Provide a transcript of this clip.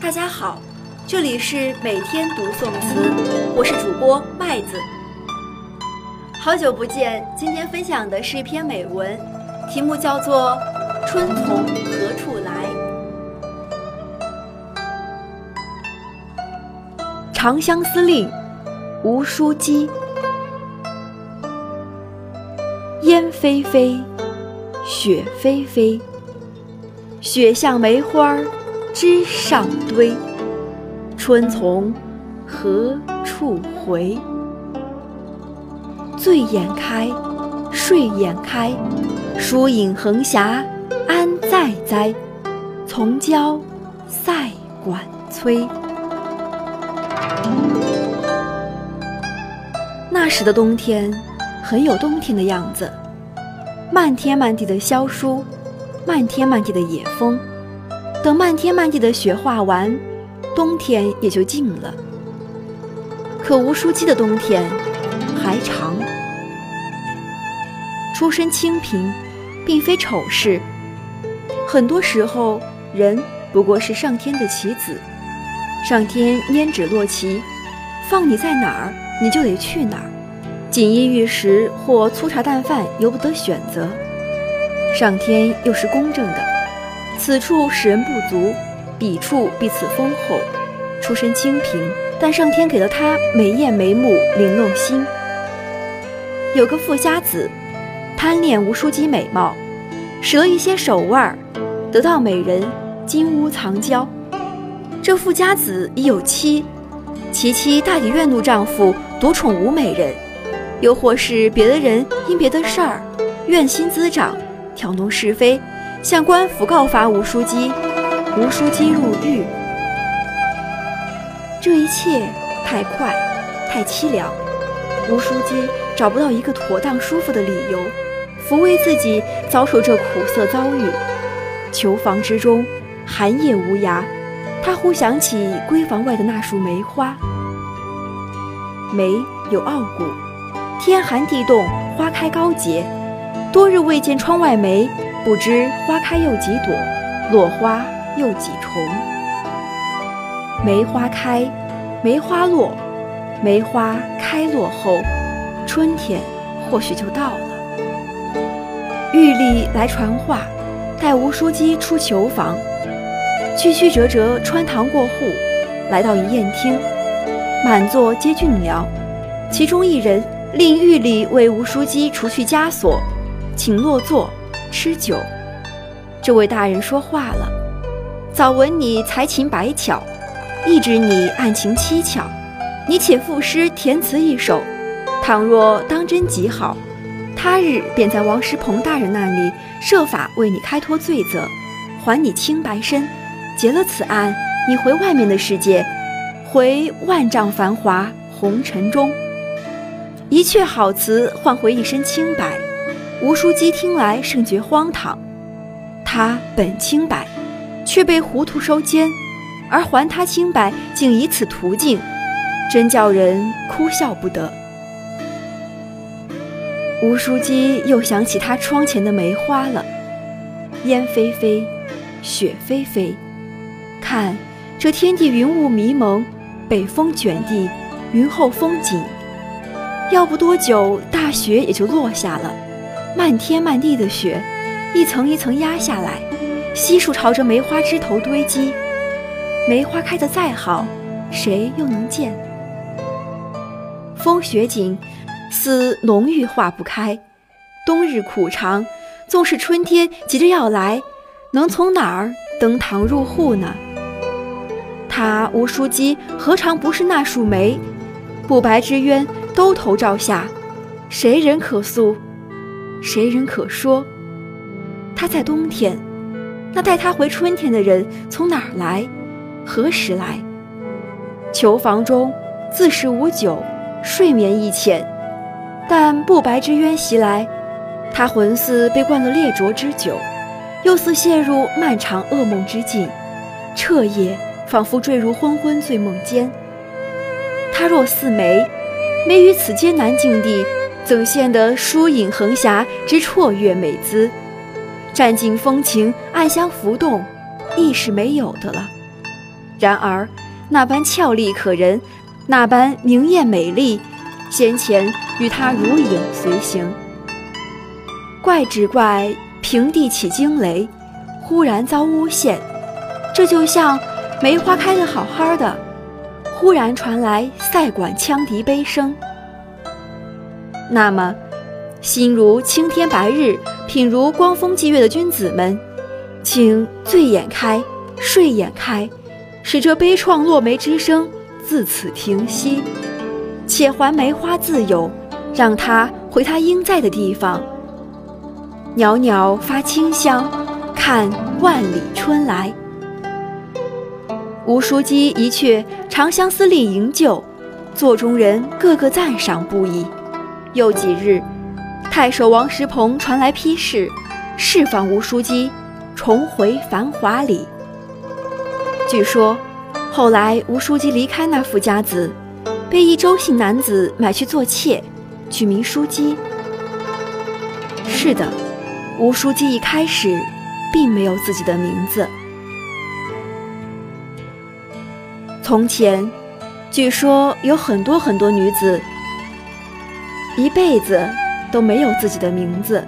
大家好，这里是每天读宋词，我是主播麦子。好久不见，今天分享的是一篇美文，题目叫做《春从何处来》。《长相思令》吴书基。烟霏霏，雪霏霏，雪像梅花枝上堆。春从何处回？醉眼开，睡眼开，疏影横斜安在哉？从郊塞管催。那时的冬天，很有冬天的样子，漫天漫地的萧疏，漫天漫地的野风。等漫天漫地的雪化完，冬天也就尽了。可吴书基的冬天还长。出身清贫，并非丑事。很多时候，人不过是上天的棋子，上天拈指落棋，放你在哪儿，你就得去哪儿。锦衣玉食或粗茶淡饭，由不得选择。上天又是公正的，此处使人不足，彼处必此丰厚。出身清贫，但上天给了他美艳眉目，玲珑心。有个富家子。贪恋吴书基美貌，使了一些手腕儿，得到美人金屋藏娇。这富家子已有妻，其妻大抵怨怒丈夫独宠吴美人，又或是别的人因别的事儿怨心滋长，挑弄是非，向官府告发吴书基，吴书基入狱。这一切太快，太凄凉，吴书基找不到一个妥当舒服的理由。抚慰自己遭受这苦涩遭遇，囚房之中寒夜无涯，他忽想起闺房外的那束梅花。梅有傲骨，天寒地冻，花开高洁。多日未见窗外梅，不知花开又几朵，落花又几重。梅花开，梅花落，梅花开落后，春天或许就到了。玉立来传话，带吴书记出囚房，曲曲折折穿堂过户，来到一宴厅，满座皆俊僚，其中一人令狱里为吴书基除去枷锁，请落座吃酒。这位大人说话了：“早闻你才情百巧，亦知你案情蹊跷，你且赋诗填词一首，倘若当真极好。”他日便在王石鹏大人那里设法为你开脱罪责，还你清白身。结了此案，你回外面的世界，回万丈繁华红尘中。一阙好词换回一身清白，吴书基听来甚觉荒唐。他本清白，却被糊涂收监，而还他清白竟以此途径，真叫人哭笑不得。吴书基又想起他窗前的梅花了，烟霏霏，雪霏霏，看这天地云雾迷蒙，北风卷地，云后风紧，要不多久，大雪也就落下了。漫天漫地的雪，一层一层压下来，悉数朝着梅花枝头堆积。梅花开得再好，谁又能见？风雪紧。似浓郁化不开，冬日苦长，纵是春天急着要来，能从哪儿登堂入户呢？他吴书记何尝不是那束梅？不白之冤都头照下，谁人可诉？谁人可说？他在冬天，那带他回春天的人从哪儿来？何时来？囚房中自食无酒，睡眠亦浅。但不白之冤袭来，他魂似被灌了烈浊之酒，又似陷入漫长噩梦之境，彻夜仿佛坠入昏昏醉梦间。他若似梅，梅于此艰难境地，怎现得疏影横斜之绰约美姿？占尽风情，暗香浮动，亦是没有的了。然而，那般俏丽可人，那般明艳美丽，先前与他如影随形。怪只怪平地起惊雷，忽然遭诬陷。这就像梅花开得好好的，忽然传来塞管羌笛悲声。那么，心如青天白日，品如光风霁月的君子们，请醉眼开，睡眼开，使这悲怆落梅之声自此停息，且还梅花自有，让它回它应在的地方。袅袅发清香，看万里春来。吴书基一去《长相思》令营救，座中人个个赞赏不已。又几日，太守王石鹏传来批示，释放吴书基，重回繁华里。据说，后来吴书基离开那富家子，被一周姓男子买去做妾，取名书姬。是的，吴书基一开始并没有自己的名字。从前，据说有很多很多女子，一辈子都没有自己的名字。